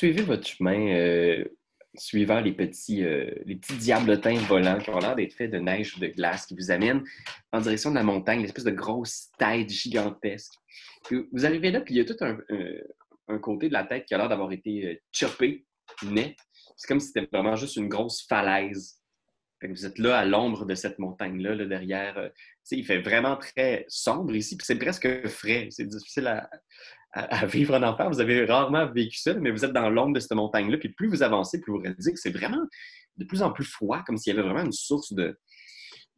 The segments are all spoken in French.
poursuivez votre chemin euh, suivant les petits, euh, les petits diablotins volants qui ont l'air d'être faits de neige ou de glace qui vous amènent en direction de la montagne, l'espèce de grosse tête gigantesque. Vous arrivez là, puis il y a tout un, côté de la tête qui a l'air d'avoir été euh, choppé, net. C'est comme si c'était vraiment juste une grosse falaise. Vous êtes là à l'ombre de cette montagne-là, là, derrière. il fait vraiment très sombre ici, puis c'est presque frais. C'est difficile à, à- vivre en enfer. Vous avez rarement vécu ça, mais vous êtes dans l'ombre de cette montagne-là. Puis plus vous avancez, plus vous réalisez que c'est vraiment de plus en plus froid, comme s'il y avait vraiment une source de,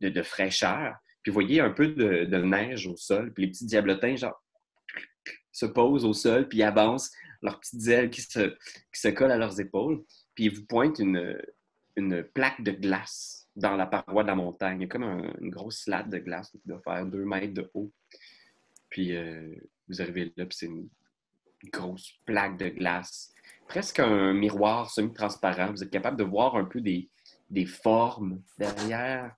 de, fraîcheur. Puis vous voyez un peu de, neige au sol. Puis les petits diablotins, genre, se posent au sol, puis avancent, leurs petites ailes qui se, qui se collent à leurs épaules. Puis ils vous pointent une, une plaque de glace dans la paroi de la montagne. Comme un- une grosse slate de glace qui doit faire deux mètres de haut. Puis euh, vous arrivez là, puis c'est une grosse plaque de glace. Presque un miroir semi-transparent. Vous êtes capable de voir un peu des, des formes derrière.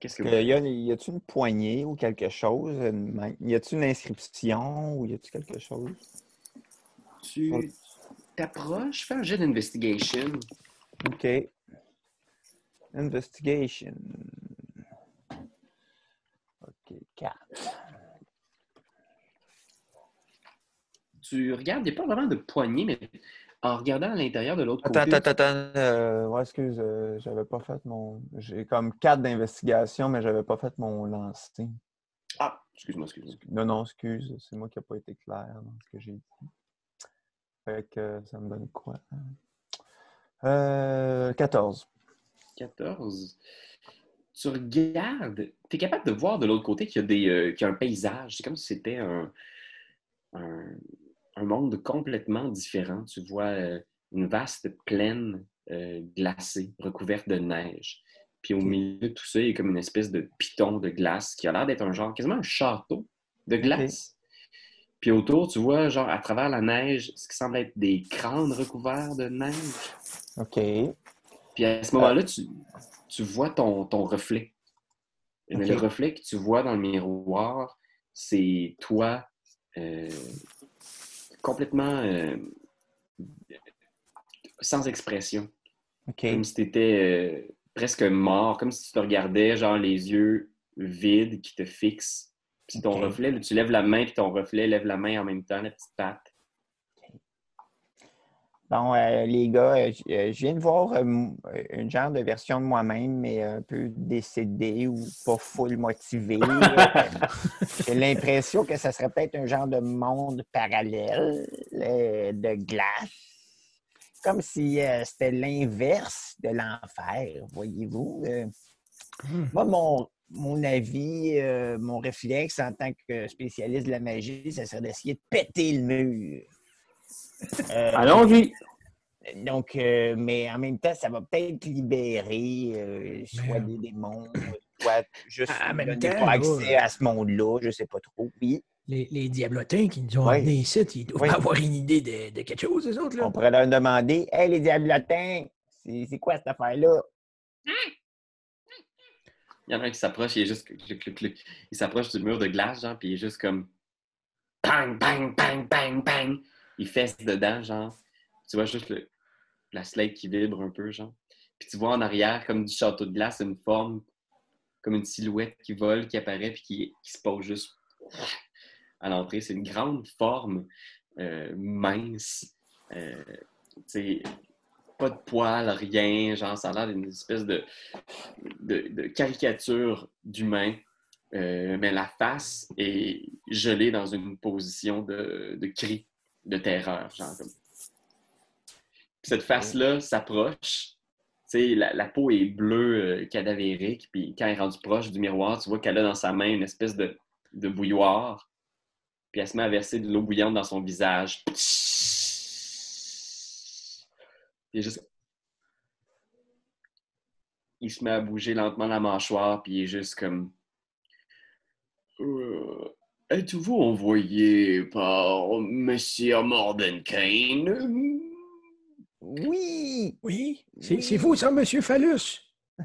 Qu'est-ce que vous... Euh, y a, y a-tu une poignée ou quelque chose? Une Y a-tu une inscription ou y a-tu quelque chose? Tu t'approches, fais un jet d'investigation. OK. Investigation. OK, 4. Tu regardes, il n'y a pas vraiment de poignée, mais en regardant à l'intérieur de l'autre côté... Attends, attends, attends. Euh, ouais, excuse, euh, j'avais pas fait mon. J'ai comme 4 d'investigation, mais j'avais pas fait mon lancer. Ah, excuse-moi, excuse-moi. Non, non, excuse, c'est moi qui n'ai pas été clair dans ce que j'ai dit. Fait que ça me donne quoi? Euh, 14. 14. Tu regardes, tu es capable de voir de l'autre côté qu'il y, a des, euh, qu'il y a un paysage. C'est comme si c'était un, un, un monde complètement différent. Tu vois euh, une vaste plaine euh, glacée, recouverte de neige. Puis au milieu de tout ça, il y a comme une espèce de piton de glace qui a l'air d'être un genre, quasiment un château de glace. Puis autour, tu vois, genre, à travers la neige, ce qui semble être des crânes recouverts de neige. OK. Puis à ce moment-là, tu, tu vois ton, ton reflet. Le reflet que tu vois dans le miroir, c'est toi euh, complètement euh, sans expression. Comme si tu étais presque mort, comme si tu te regardais, genre les yeux vides qui te fixent. Puis ton reflet, tu lèves la main, puis ton reflet lève la main en même temps, la petite patte. Bon, euh, les gars, euh, euh, je viens de voir euh, une genre de version de moi-même, mais un peu décédée ou pas full motivée. J'ai l'impression que ça serait peut-être un genre de monde parallèle euh, de glace. Comme si c'était l'inverse de l'enfer, voyez-vous. Hmm. moi, mon, mon avis, mon réflexe en tant que spécialiste de la magie, ça serait d'essayer de péter le mur. Euh, Allons-y. donc, euh, mais en même temps, ça va peut-être libérer euh, soit Mais- des démons, soit juste En même temps, pas accès à ce monde-là, je sais pas trop. Oui, Les, les diablotins qui nous ont Oui. amenés ici, ils doivent Oui. avoir une idée de, de quelque chose, les autres. Là. on pourrait leur demander Hey, les diablotins, c'est c'est quoi cette affaire-là? Il y en a un qui s'approche, il est juste. clic, clic, clic. Il s'approche du mur de glace, genre, puis il est juste comme. Bang, bang, bang, bang, bang. Il fesse dedans, genre. Tu vois juste le- la slate qui vibre un peu, genre. Puis tu vois en arrière, comme du château de glace, une forme, comme une silhouette qui vole, qui apparaît, puis qui, se pose juste à l'entrée. C'est une grande forme euh, mince. Euh, tu pas de poils, rien. Genre, ça a l'air d'une espèce de caricature d'humain. Euh, mais la face est gelée dans une position de, de cri, de terreur, genre comme. Puis cette face-là s'approche. Tu sais, la, la peau est bleue, euh, cadavérique. Puis quand elle est rendue proche du miroir, tu vois qu'elle a dans sa main une espèce de, de bouilloire. Puis elle se met à verser de l'eau bouillante dans son visage. Il est juste il se met à bouger lentement la mâchoire, puis il est juste comme. Euh, Êtes-vous envoyé par Monsieur Mordenkain? Oui! Oui, c'est Oui. c'est vous, ça, Monsieur Phallus?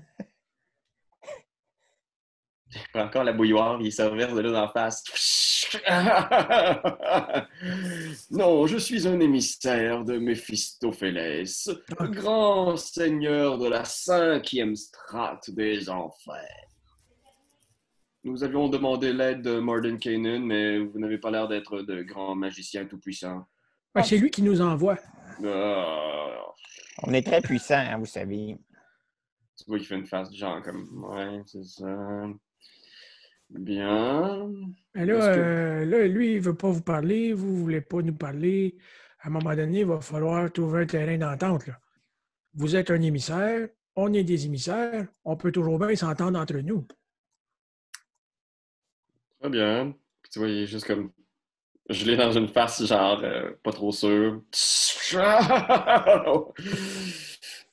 Prend encore la bouilloire, il se reverse de l'eau d'en face. non, je suis un émissaire de Méphistophélès, grand seigneur de la cinquième strate des enfers. Nous avions demandé l'aide de Morden Kanan, mais vous n'avez pas l'air d'être de grand magicien tout-puissant. Ouais, c'est lui qui nous envoie. Ah, On est très puissants, hein, vous savez. tu vois qu'il fait une face du genre comme Ouais, c'est ça. Bien. Mais là, Est-ce que- euh, là, lui, il veut pas vous parler, vous ne voulez pas nous parler. À un moment donné, il va falloir trouver un terrain d'entente. là. Vous êtes un émissaire, on est des émissaires, on peut toujours bien s'entendre entre nous. Très bien. Puis tu vois, il est juste comme. Je l'ai dans une face, genre, euh, pas trop sûr.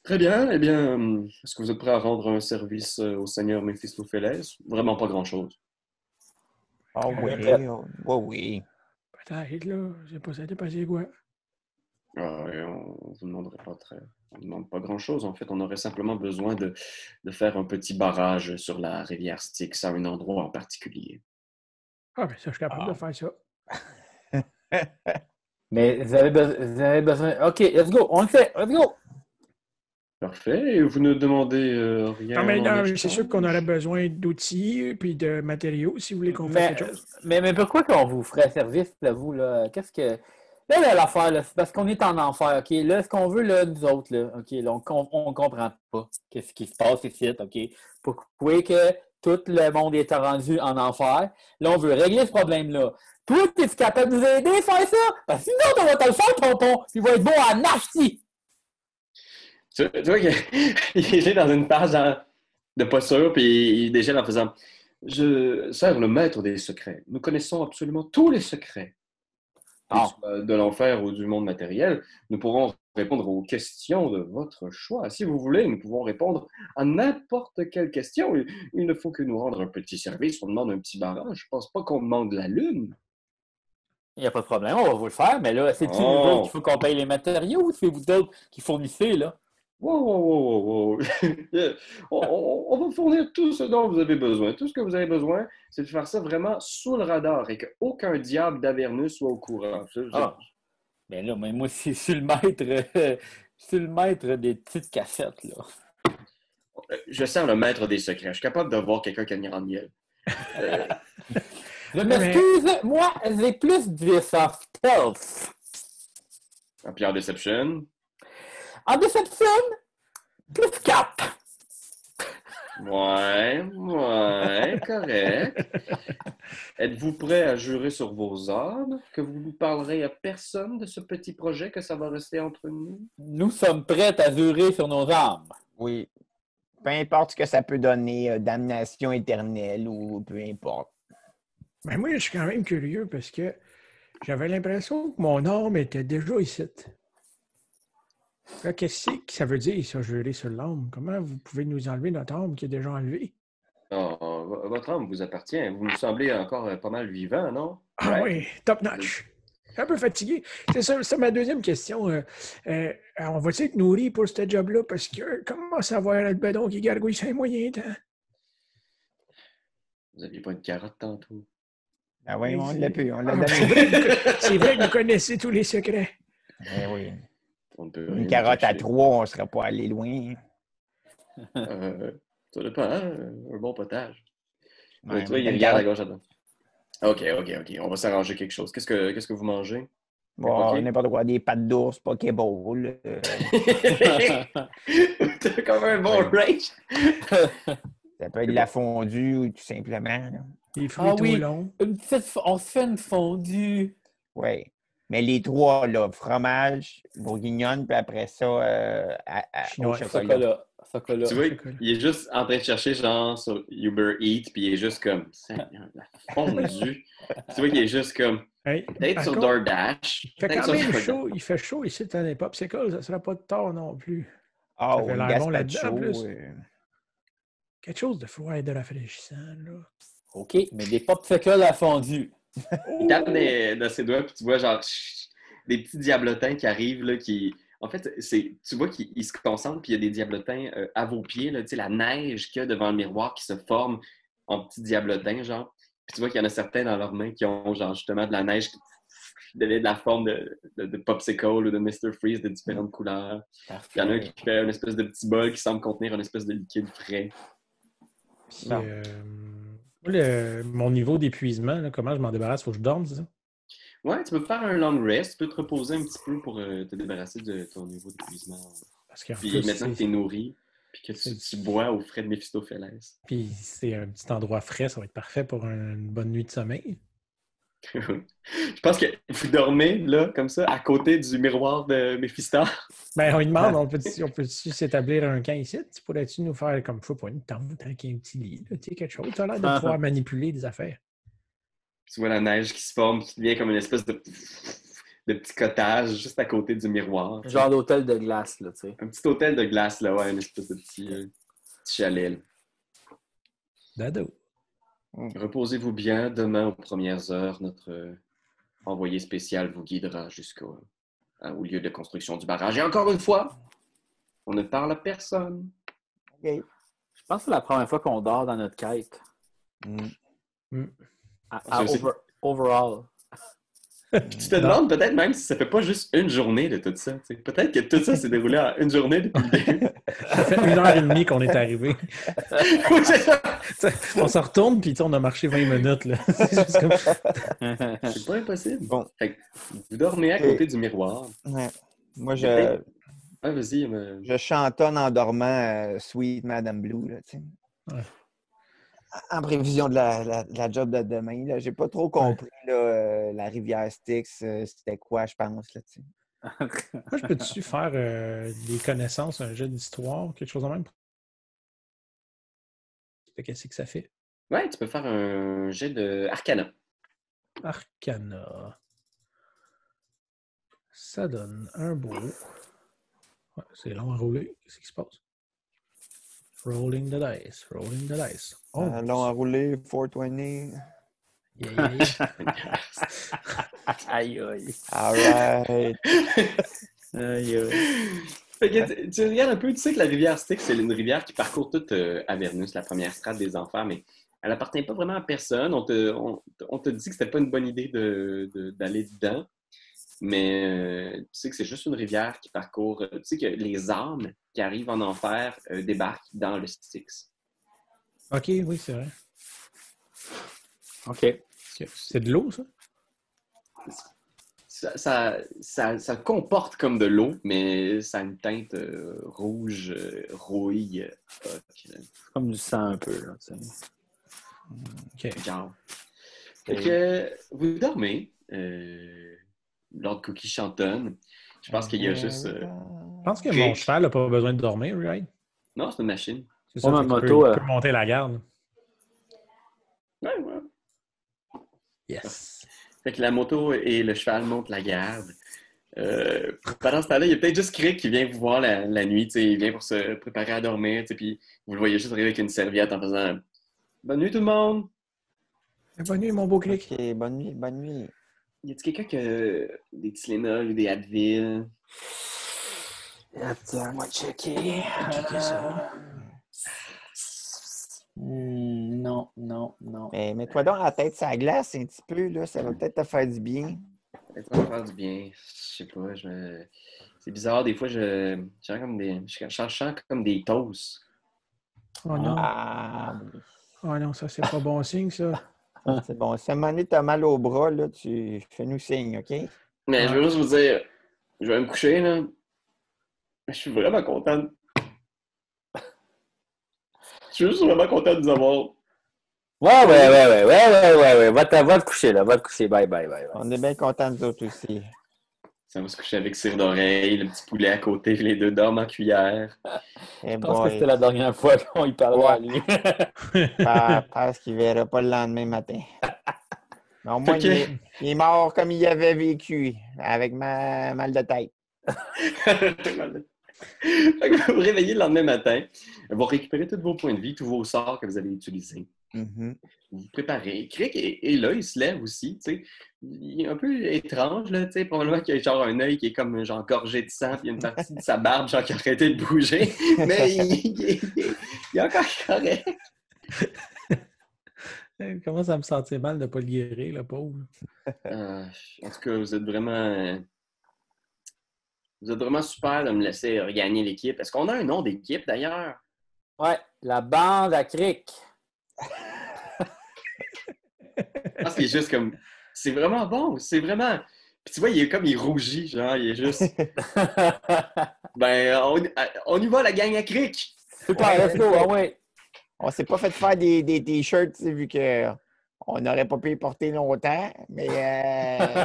Très bien. Eh bien, est-ce que vous êtes prêt à rendre un service euh, au seigneur Méphistophélès? Vraiment pas grand-chose. Ah oui, Euh, oh, oui, oui. Peut-être, là. Je sais pas, ça c'est quoi. Ah, et on ne vous demanderait pas très. On ne demande pas grand-chose. En fait, on aurait simplement besoin de, de faire un petit barrage sur la rivière Styx à un endroit en particulier. Ah, ben ça, je suis capable Ah. de faire ça. Mais vous avez, be- vous avez besoin. OK, let's go. On le fait. Let's go. Parfait. Et vous ne demandez euh, rien. Non, mais c'est sûr qu'on aurait besoin d'outils puis de matériaux si vous voulez qu'on fasse Mais, quelque chose. mais, mais pourquoi qu'on vous ferait service, là, vous, là? Qu'est-ce que. Là, là, l'affaire, là, c'est parce qu'on est en enfer, OK? Là, ce qu'on veut, là, nous autres, là, OK? Là, on, on comprend pas qu'est-ce qui se passe ici, OK? Pourquoi que tout le monde est rendu en enfer? Là, on veut régler ce problème-là. Toi, es-tu capable de nous aider à faire ça? Sinon, on va te le faire, ton pont, puis il va être beau à nasty! Tu, vois qu'il est dans une genre, de sûr, puis il déchire en faisant Je sers le maître des secrets. Nous connaissons absolument tous les secrets, Ah. de l'enfer ou du monde matériel. Nous pourrons répondre aux questions de votre choix. Si vous voulez, nous pouvons répondre à n'importe quelle question. Il, ne faut que nous rendre un petit service. On demande un petit barrage. Je pense pas qu'on demande la lune. Il n'y a pas de problème, on va vous le faire, mais là, c'est-tu Oh. autres qu'il faut qu'on paye les matériaux ou c'est vous autres qui fournissez, là? Wow, wow, wow, wow, on, on- on va fournir tout ce dont vous avez besoin. Tout ce que vous avez besoin, c'est de faire ça vraiment sous le radar et qu'aucun diable d'Avernus soit au courant. Ah. Ben là, mais moi, c'est sur le maître, euh, sur le maître des petites cassettes, là. Je sers le maître des secrets. Je suis capable de voir quelqu'un qui a grande gueule. Euh, Je m'excuse, moi, j'ai plus de stealth. en Pierre Deception. En déception, plus 4. Ouais, ouais, correct. Êtes-vous prêt à jurer sur vos âmes que vous ne parlerez à personne de ce petit projet, que ça va rester entre nous? Nous sommes prêts à jurer sur nos âmes. Oui. Peu importe ce que ça peut donner, euh, damnation éternelle ou peu importe. Ben moi, je suis quand même curieux parce que j'avais l'impression que mon âme était déjà ici. Qu'est-ce que ça veut dire, ça, jurer sur l'âme? Comment vous pouvez nous enlever notre âme qui est déjà enlevée? Vo- votre âme vous appartient. Vous nous semblez encore euh, pas mal vivant, non? Ah Ouais. oui, top notch. Un peu fatigué. C'est ça, c'est ma deuxième question. Euh, euh, on va-tu être nourri pour ce job-là? Parce que comment savoir le bedon qui gargouille un moyen temps? Vous n'aviez pas une carotte tantôt? Ah oui, on l'a pu, on l'a Ah, donné. c'est vrai vrai que vous connaissez tous les secrets. Eh oui. On ne peut Une carotte à trois, on ne serait pas allé loin. Euh, ça dépend, hein? Un bon potage. Ouais, tu vois, il une regarde à gauche, à droite. OK, OK, OK. On va s'arranger quelque chose. Qu'est-ce que, qu'est-ce que vous mangez? Bon, Ok. n'importe quoi, des pâtes d'ours, Pokéball. euh, T'as comme un bon range. ça peut être de la fondue ou tout simplement. là. Les fruits Ah oui. longs. Une petite on se fait une fondue. Oui. Mais les trois, là, fromage, bourguignonne, puis après ça, euh, à- à- au Chinois, chocolat. Chocolat. Chocolat. Tu vois, chocolat. il est juste en train de chercher genre sur Uber Eats, puis il est juste comme fondue. tu vois qu'il est juste comme Hey, peut-être sur contre, DoorDash. il fait peut-être quand sur même chaud. Il fait chaud ici dans les popsicles. Ça ne sera pas de tort non plus. Ah, Ça fait au l'air bon là-dedans, plus. euh, Quelque chose de froid et de rafraîchissant. Là. OK, mais des popsicles à fondue. Il tape des- dans ses doigts, puis tu vois genre chut, des petits diablotins qui arrivent, là, qui. En fait, c'est, tu vois qu'ils ils se concentrent, puis il y a des diablotins euh, à vos pieds, là, tu sais, la neige qu'il y a devant le miroir qui se forme en petits diablotins, genre. Puis tu vois qu'il y en a certains dans leurs mains qui ont, genre, justement de la neige qui de la forme de, de, de Popsicle ou de Mr. Freeze de différentes couleurs. Il y en a un qui fait une espèce de petit bol qui semble contenir une espèce de liquide frais. Puis, euh, le- mon niveau d'épuisement, comment je m'en débarrasse? Faut que je dorme, c'est ça? Ouais, tu peux faire un long rest, tu peux te reposer un petit peu pour euh, te débarrasser de ton niveau d'épuisement. Parce Puis plus, maintenant que tu es nourri, puis que tu, tu bois au frais de Méphistophélès. puis c'est un petit endroit frais, ça va être parfait pour une bonne nuit de sommeil. Je pense que vous dormez, là, comme ça, à côté du miroir de Méphistor. Ben, on lui demande, on peut-tu on peut s'établir un camp ici? Tu pourrais-tu nous faire comme faut pas une tente avec un petit lit, là, tu sais, quelque chose? Tu as l'air de pouvoir manipuler des affaires. Tu vois la neige qui se forme, qui devient comme une espèce de, de petit cottage juste à côté du miroir. Genre d'hôtel de glace, là, tu sais. Un petit hôtel de glace, là, ouais, une espèce de petit, euh, petit chalet. là. Dado. Reposez-vous bien. Demain, aux premières heures, notre envoyé spécial vous guidera jusqu'au au lieu de construction du barrage. Et encore une fois, on ne parle à personne. Je pense que c'est la première fois qu'on dort dans notre quête. Mm. À- Ça, à c'est- over- overall. Puis tu te demandes peut-être même si ça fait pas juste une journée de tout ça. Peut-être que tout ça s'est déroulé en une journée depuis le début. Ça fait une heure et demie qu'on est arrivé. On se retourne, puis on a marché 20 minutes. Là. C'est comme- pas impossible. Bon. Fait que vous dormez à côté du miroir. Ouais. Moi, je, Ah, vas-y. mais- je chantonne en dormant euh, Sweet Madame Blue. Là. En prévision de la, la- de la job de demain. Je n'ai pas trop compris là, euh, la rivière Styx. euh, C'était quoi, je pense. Là. Moi, je peux-tu faire euh, des connaissances, un jeu d'histoire, quelque chose de même? Qu'est-ce que ça fait? Ouais, tu peux faire un jet de Arcana. Arcana. Ça donne un beau. Ouais, c'est long à rouler. Qu'est-ce qui se passe? Rolling the dice, rolling the dice. Oh, Euh, long à rouler, 420. yeah, yeah, yeah. aïe, aïe. All right. Aïe, aïe. Fait que tu, tu regardes un peu, tu sais que la rivière Styx, c'est une rivière qui parcourt toute euh, Avernus, la première strate des enfers, mais elle appartient pas vraiment à personne. On te, on, on te dit que c'était pas une bonne idée de- de- d'aller dedans, mais euh, tu sais que c'est juste une rivière qui parcourt. euh, Tu sais que les âmes qui arrivent en enfer euh, débarquent dans le Styx. Ok, oui, c'est vrai. OK. C'est de l'eau, ça? Ça, ça, ça, ça comporte comme de l'eau, mais ça a une teinte euh, rouge, euh, rouille, euh. Comme du sang un peu, là, tu sais. Ok. Genre. Fait que vous dormez. Euh, Lord Cookie chantonne. Je pense qu'il y a juste. euh, Je pense que mon cheval n'a pas besoin de dormir, right? Non, c'est une machine. C'est ça, ma moto, peut, il euh, peut monter la garde. Ouais, ouais. Yes. Fait que la moto et le cheval montent la garde. Euh, pendant ce temps-là, il y a peut-être juste Crick qui vient vous voir la, la nuit. tu sais, Il vient pour se préparer à dormir. Puis vous le voyez juste arriver avec une serviette en faisant Bonne nuit tout le monde. Bonne nuit, mon beau clic. OK, bonne nuit, bonne nuit. Y a-t-il quelqu'un qui a des Tylenol ou des Advil? Attends, moi checker. checker ça? Hmm, non, non, non. Mais mets-toi donc la tête sur la glace un petit peu, là. Ça va peut-être te faire du bien. Ça va faire du bien. Je sais pas. Je me- C'est bizarre. Des fois, je, je sens comme des, je sens- je sens comme des toasts. Oh non. Ah, Oh non, ça, c'est pas bon signe, ça. c'est bon. Si à un moment donné, t'as mal au bras, là, tu fais-nous signe, OK? Mais je veux juste vous dire, je vais me coucher, là. Je suis vraiment content. de- Je suis juste vraiment content de vous avoir. Ouais, ouais, ouais, ouais, ouais, ouais, ouais, ouais. Va, te, va te coucher, là. Va te coucher. Bye, bye, bye. bye. On est bien contents, nous autres aussi. Ça va se coucher avec cire d'oreille, le petit poulet à côté, les deux dorment en cuillère. Eh Je pense que c'était la dernière fois qu'on y parlait à lui. pa- parce qu'il ne verra pas le lendemain matin. Mais au moins, Fait que- il, est, il est mort comme il avait vécu, avec ma mal de tête. Vous vous réveillez le lendemain matin, vous récupérez tous vos points de vie, tous vos sorts que vous avez utilisés. Mhm. Vous vous préparez. Crick est, est là, il se lève aussi, tu sais. Il est un peu étrange, là, tu sais. Probablement qu'il a genre un œil qui est comme genre gorgé de sang, puis il y a une partie de sa barbe, genre qui a arrêté de bouger. Mais il, il- il- il est encore correct. Il commence à me sentir mal de ne pas le guérir, le pauvre. Euh, en tout cas, vous êtes vraiment. Vous êtes vraiment super de me laisser regagner l'équipe. Est-ce qu'on a un nom d'équipe d'ailleurs? Ouais, la bande à cric. Je pense qu'il est juste comme. C'est vraiment bon. C'est vraiment. Puis tu vois, il est comme il rougit, genre, il est juste. Ben, on, on y va, la gang à cric! Super, let's go, ah ouais. On s'est pas fait faire des, des t-shirts, tu sais, vu que on n'aurait pas pu les porter longtemps, mais euh,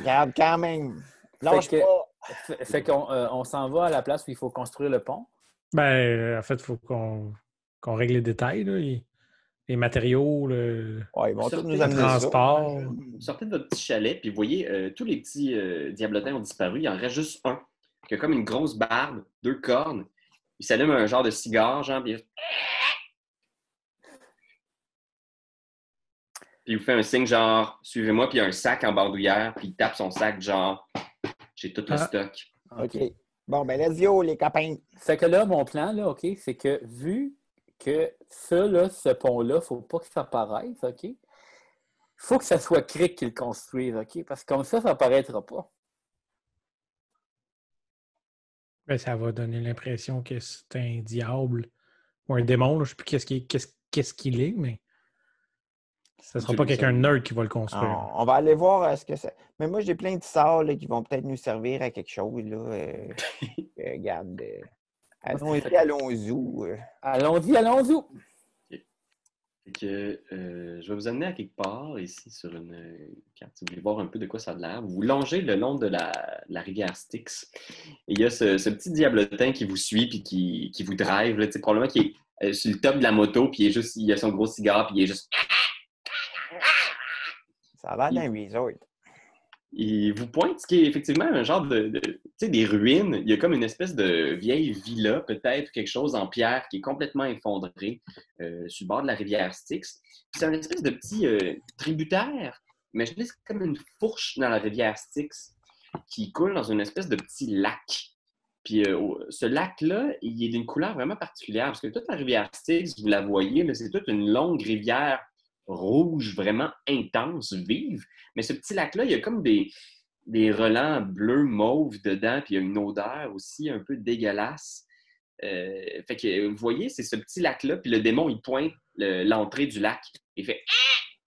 regarde quand même. Lâche que- pas. fait qu'on euh, on s'en va à la place où il faut construire le pont. Ben, en fait, il faut qu'on qu'on règle les détails, là, les, les matériaux, le, Ouais, ils vont tous Sortez nous amener ça. transport. Vous sortez de votre petit chalet, puis vous voyez, euh, tous les petits euh, diablotins ont disparu. Il en reste juste un, qui a comme une grosse barbe, deux cornes. Il s'allume un genre de cigare, genre, puis il... Puis il vous fait un signe genre, suivez-moi, puis il y a un sac en bardouillère, puis il tape son sac genre, j'ai tout le Ah. stock. OK. Bon, ben, let's go, les copains. Fait que là, mon plan, là, OK, c'est que vu que ça, là, ce pont-là, il ne faut pas que ça paraisse, OK? Il faut que ça soit Crick qui le construise, OK? Parce que comme ça, ça ne paraîtra pas. Ben, ça va donner l'impression que c'est un diable ou un démon. là. Je ne sais plus qu'est-ce qu'il qu'est-ce- qu'est-ce qu'il est, mais ce ne sera pas quelqu'un nerd qui va le construire. On, on va aller voir euh, ce que c'est. Mais moi, j'ai plein de sorts là, qui vont peut-être nous servir à quelque chose. Là. euh, euh, regarde. euh, allons-y, allons-y. Allons-y, allons-y. Fait que euh, je vais vous amener à quelque part ici sur une euh, carte. Si vous voulez voir un peu de quoi ça a l'air, vous longez le long de la, la rivière Styx. Et il y a ce, ce petit diablotin qui vous suit puis qui, qui vous drive. Là, probablement qui est euh, sur le top de la moto, puis il, est juste, il a son gros cigare, puis il est juste. Ça a l'air d'un resort. Il vous pointe ce qui est effectivement un genre de, tu sais, des ruines. Il y a comme une espèce de vieille villa, peut-être quelque chose en pierre qui est complètement effondré euh, sur le bord de la rivière Styx. C'est un espèce de petit euh, tributaire. Imaginez c'est comme une fourche dans la rivière Styx qui coule dans une espèce de petit lac. Puis euh, ce lac-là, il est d'une couleur vraiment particulière parce que toute la rivière Styx, vous la voyez, c'est toute une longue rivière rouge, vraiment intense, vive. Mais ce petit lac-là, il y a comme des, des relents bleus, mauves dedans, puis il y a une odeur aussi un peu dégueulasse. Euh, fait que, vous voyez, c'est ce petit lac-là, puis le démon, il pointe le- l'entrée du lac. Il fait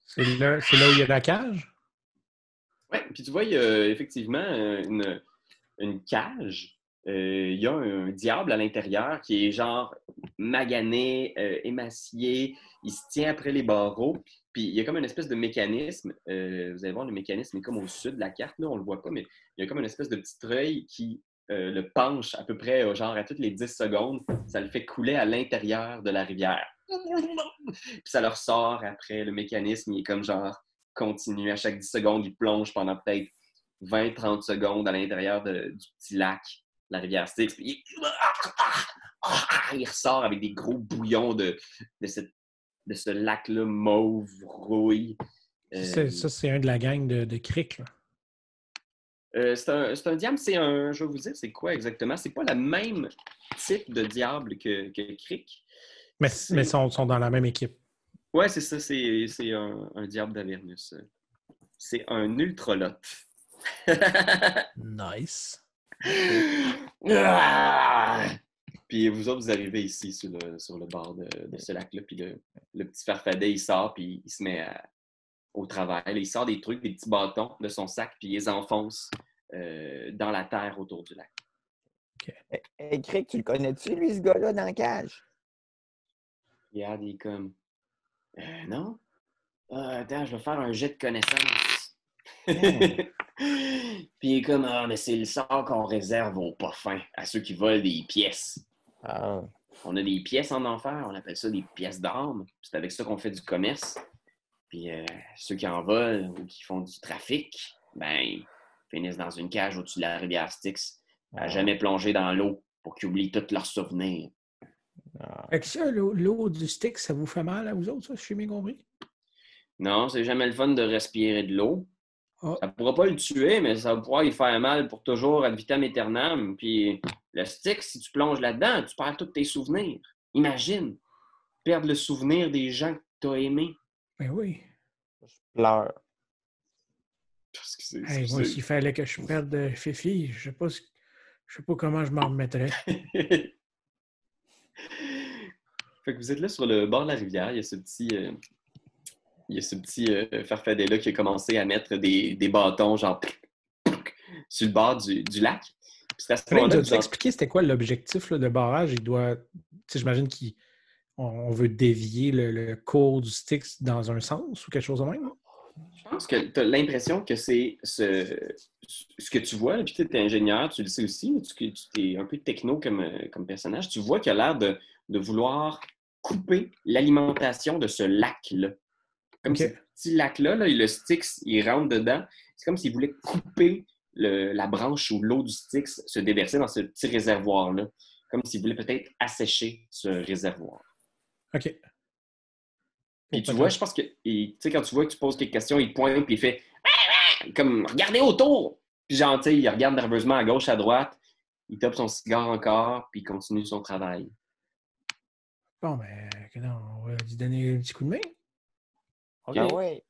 C'est là, c'est là où il y a la cage? Ouais, puis tu vois, il y a effectivement euh, une, une cage. Euh, il y a un diable à l'intérieur qui est genre magané, euh, émacié. Il se tient après les barreaux. Puis il y a comme une espèce de mécanisme. euh, vous allez voir, le mécanisme est comme au sud de la carte. Là, on le voit pas, mais il y a comme une espèce de petit treuil qui le penche à peu près genre à toutes les 10 secondes. Ça le fait couler à l'intérieur de la rivière. Puis ça leur sort après. Le mécanisme, il est comme genre continue. À chaque 10 secondes, il plonge pendant peut-être 20-30 secondes à l'intérieur du petit lac, la rivière Styx. Puis il... il ressort avec des gros bouillons de, de, cette- de ce lac-là mauve, rouille. Euh, C'est- Ça, c'est un de la gang de, de Crick. là. euh, c'est un, diable, c'est un. Je vais vous dire, c'est quoi exactement? C'est pas le même type de diable que, que Crick. Mais, mais ils sont, sont dans la même équipe. Ouais, c'est ça, c'est c'est un, un diable d'Avernus. C'est un ultralote. Nice. Puis vous autres, vous arrivez ici sur le, sur le bord de, de ce lac-là, puis le, le petit farfadet, il sort, puis il se met à- au travail. Il sort des trucs, des petits bâtons de son sac, puis il les enfonce euh, dans la terre autour du lac. Hey, hey, Crick, tu le connais-tu, lui, ce gars-là, dans la cage? Il regarde, il est comme Euh, Non? Ah, attends, je vais faire un jet de connaissance. puis il est comme Ah, mais c'est le sort qu'on réserve aux pas fins, à ceux qui volent des pièces. Ah, On a des pièces en enfer, on appelle ça des pièces d'armes. C'est avec ça qu'on fait du commerce. Puis euh, ceux qui en volent ou qui font du trafic, ben, ils finissent dans une cage au-dessus de la rivière Styx, à jamais plonger dans l'eau pour qu'ils oublient tous leurs souvenirs. ah. Fait que ça, l'eau du stick, ça vous fait mal à vous autres, ça, je suis bien compris? Non, c'est jamais le fun de respirer de l'eau. Ah. Ça pourra pas le tuer, mais ça va pouvoir lui faire mal pour toujours ad vitam aeternam. Puis le stick, si tu plonges là-dedans, tu perds tous tes souvenirs. Imagine. perdre le souvenir des gens que tu as aimés. Ben oui. Je pleure. Parce que c'est- Hey, moi, s'il fallait que je perde de Fifi, je sais pas ce- je sais pas comment je m'en remettrais. fait que vous êtes là sur le bord de la rivière. Il y a ce petit, euh, il y a ce petit euh, farfadet-là qui a commencé à mettre des, des bâtons, genre, sur le bord du, du lac. Puis à ce moment-là vous expliquer c'était quoi l'objectif de barrage? Il doit. Tu sais, j'imagine qu'on on veut dévier le, le cours du Styx dans un sens ou quelque chose de même. Je pense que tu as l'impression que c'est ce, ce que tu vois, puis tu es ingénieur, tu le sais aussi, mais tu, tu es un peu techno comme, euh, comme personnage. Tu vois qu'il a l'air de, de vouloir couper l'alimentation de ce lac-là. Comme ce petit lac-là, là, le Styx, il rentre dedans. C'est comme s'il voulait couper le- la branche où l'eau du Styx se déversait dans ce petit réservoir-là. Comme s'il voulait peut-être assécher ce réservoir. OK. Puis tu vois, je pense que, tu sais, quand tu vois que tu poses quelques questions, il te pointe puis il fait comme regardez autour. Puis sais, il regarde nerveusement à gauche, à droite, il tape son cigare encore, puis il continue son travail. Bon, ben, on va lui donner un petit coup de main. OK. Ah ouais.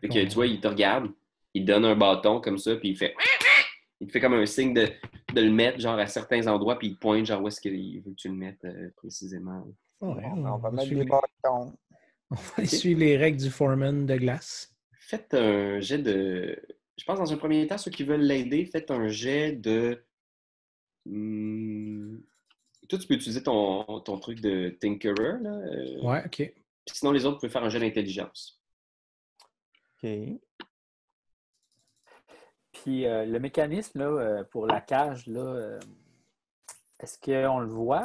Fait que tu vois, il te regarde, il te donne un bâton comme ça, puis il fait il te fait comme un signe de, de le mettre genre à certains endroits, puis il te pointe genre où est-ce qu'il veut que tu le mettes euh, précisément. Ouais, Bon, on va mettre des les- bâtons. on va suivre les règles du foreman de glace. Faites un jet de. Je pense dans un premier temps, ceux qui veulent l'aider, faites un jet de. Hmm, Toi, tu peux utiliser ton, ton truc de Tinkerer. Là. euh, Ouais, OK. Puis Sinon, les autres, pouvez faire un jet d'intelligence. OK. Puis euh, le mécanisme là, euh, pour la cage, là, euh, est-ce qu'on le voit?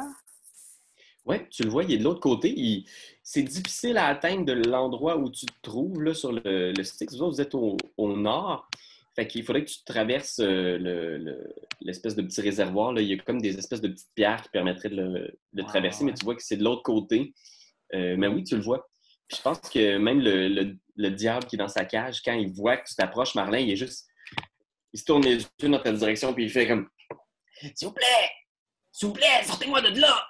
Oui, tu le vois, il est de l'autre côté. Il- C'est difficile à atteindre de l'endroit où tu te trouves là, sur le, le stick. Vous vous êtes au, au nord. Fait qu'il faudrait que tu traverses euh, le- le- l'espèce de petit réservoir. Là. Il y a comme des espèces de petites pierres qui permettraient de le, de Ouais, traverser, ouais. mais tu vois que c'est de l'autre côté. Euh, mais oui, tu le vois. Je pense que même le, le- le diable qui est dans sa cage, quand il voit que tu t'approches, Marlin, il est juste. Il se tourne les yeux dans ta direction, puis il fait comme S'il vous plaît! S'il vous plaît, sortez-moi de là!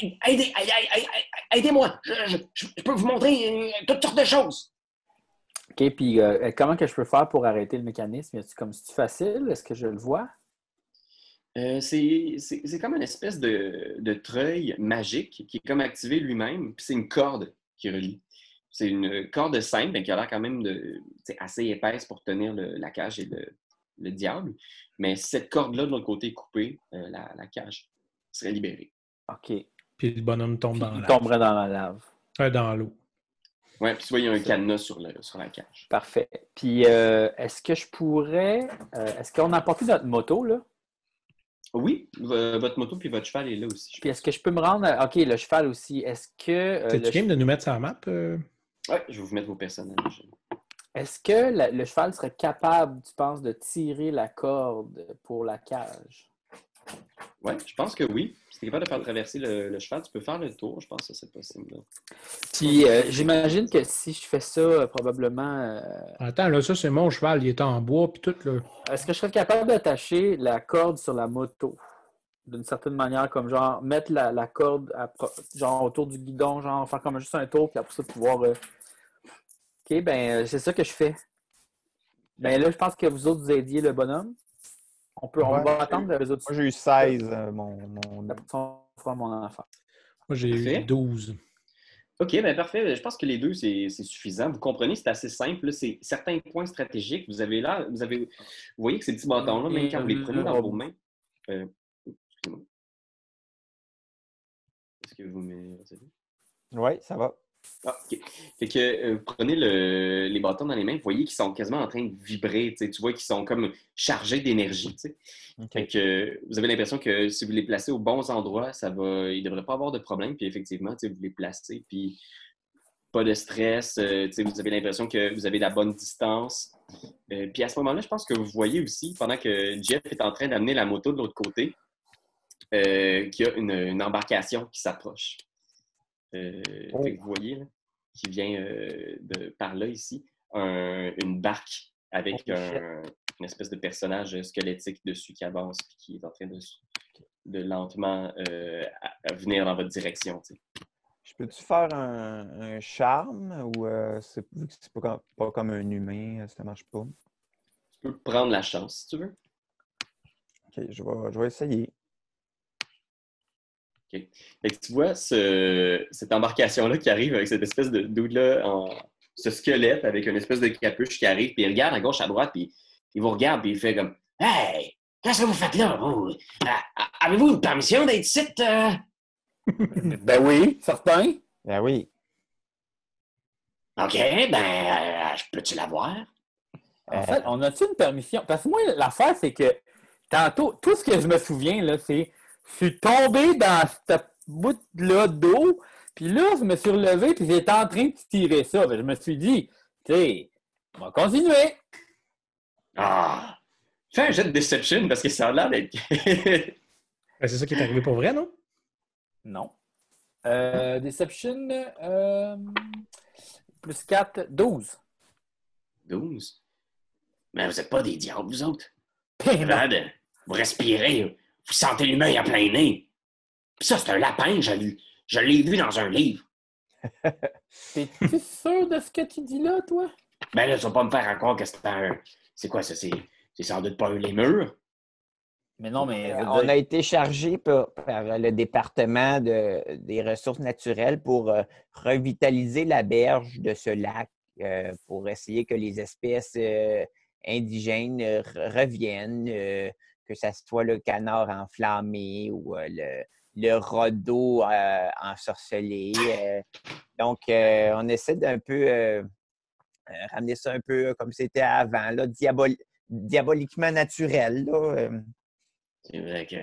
Aidez- Aidez, aidez- aidez- aidez-moi! Je, peux vous montrer toutes sortes de choses! OK, puis euh, comment que je peux faire pour arrêter le mécanisme? Est-ce comme c'est facile? Est-ce que je le vois? Euh, c'est c'est- c'est comme une espèce de, de treuil magique qui est comme activé lui-même, puis c'est une corde qui relie. C'est une corde simple, mais qui a l'air quand même de, c'est assez épaisse pour tenir le- la cage et le, le diable. Mais si cette corde-là de l'autre côté est coupée, euh, la, la cage serait libérée. OK. Puis le bonhomme tombe dans il la tomberait dans la lave. euh, dans l'eau. Ouais, puis vois, il y a un cadenas sur, le, sur la cage. Parfait. Puis euh, est-ce que je pourrais. euh, est-ce qu'on a apporté notre moto, là? Oui, votre moto puis votre cheval est là aussi. Puis est-ce que je peux me rendre. à- OK, le cheval aussi. Est-ce que. euh, T'es-tu le game de nous mettre sur la map? euh? Ouais, je vais vous mettre vos personnages. Est-ce que la- le cheval serait capable, tu penses, de tirer la corde pour la cage? Ouais, je pense que oui. Si tu es capable de faire traverser le, le cheval, tu peux faire le tour. Je pense que c'est possible. là. Puis euh, j'imagine que si je fais ça, euh, probablement. euh, Attends, là, ça, c'est mon cheval. Il est en bois, puis tout, là. Est-ce que je serais capable d'attacher la corde sur la moto? D'une certaine manière, comme genre mettre la, la corde à genre autour du guidon, genre faire comme juste un tour, puis après ça pouvoir. euh, OK, ben c'est ça que je fais. Ben là, je pense que vous autres vous aidiez le bonhomme. On peut on Ouais. va attendre les autres. Moi, j'ai eu 16, euh, mon, mon- Après mon enfant. Moi, j'ai eu 12. OK, bien parfait. Je pense que les deux, c'est c'est suffisant. Vous comprenez, c'est assez simple. C'est certains points stratégiques. Vous avez là, vous avez. Vous voyez que ces petits bâtons-là, même quand vous les prenez dans vos mains. euh, Excusez-moi. Est-ce que vous me. Oui, ça va. Ah. Fait que euh, vous prenez le- les bâtons dans les mains, vous voyez qu'ils sont quasiment en train de vibrer. tu vois qu'ils sont comme chargés d'énergie. Fait que euh, vous avez l'impression que si vous les placez aux bons endroits, ça va, il ne devrait pas avoir de problème. Puis effectivement, vous les placez, puis pas de stress. euh, vous avez l'impression que vous avez la bonne distance. Euh, puis à ce moment-là, je pense que vous voyez aussi, pendant que Jeff est en train d'amener la moto de l'autre côté, qu'il y a une, une embarcation qui s'approche. Euh, Oh. que vous voyez, là, qui vient euh, de, par là ici, un- une barque avec Oh, un- une espèce de personnage squelettique dessus qui avance puis qui est en train de, de lentement euh, à- venir dans votre direction. Je peux-tu faire un, un charme ou euh, c'est vu que c'est pas comme, pas comme un humain, euh, ça marche pas? Tu peux prendre la chance si tu veux. Ok, je vais, je vais essayer. Fait que tu vois ce- cette embarcation-là qui arrive avec cette espèce de dude-là, en- ce squelette avec une espèce de capuche qui arrive, puis il regarde à gauche, à droite, puis il vous regarde, puis il fait comme Hey, qu'est-ce que vous faites là, vous? Ah, Avez-vous une permission d'être ici? euh? Ben oui, certain. Ben oui. OK, ben, euh, peux-tu l'avoir? En Euh, fait, on a-tu une permission? Parce que moi, l'affaire, c'est que tantôt, tout ce que je me souviens, là, c'est je suis tombé dans cette bout-là d'eau, puis là, je me suis relevé, puis j'étais en train de tirer ça. Que je me suis dit, tu sais, on va continuer. Ah! Fais un jet de deception parce que ça a l'air d'être. Ben, c'est ça qui est arrivé pour vrai, non? Non. Euh, Deception, euh, plus 4, 12. 12. Mais vous êtes pas des diables, vous autres. Ben Vous respirez, vous sentez l'humain à plein nez. Puis ça, c'est un lapin, je, l- je l'ai vu dans un livre. T'es-tu sûr de ce que tu dis là, toi? Ben là, tu vas pas me faire croire que c'est un. C'est quoi ça? C'est c'est sans doute pas un lémur. Mais non, mais. veux Euh, on a été chargé par, par le département de- des ressources naturelles pour euh, revitaliser la berge de ce lac, euh, pour essayer que les espèces euh, indigènes euh, re- reviennent, euh, que ce soit le canard enflammé ou euh, le, le rodeau euh, ensorcelé. euh. donc, euh, on essaie d'un peu euh, euh, ramener ça un peu comme c'était avant, là, diabol- diaboliquement naturel. Là, euh. C'est vrai que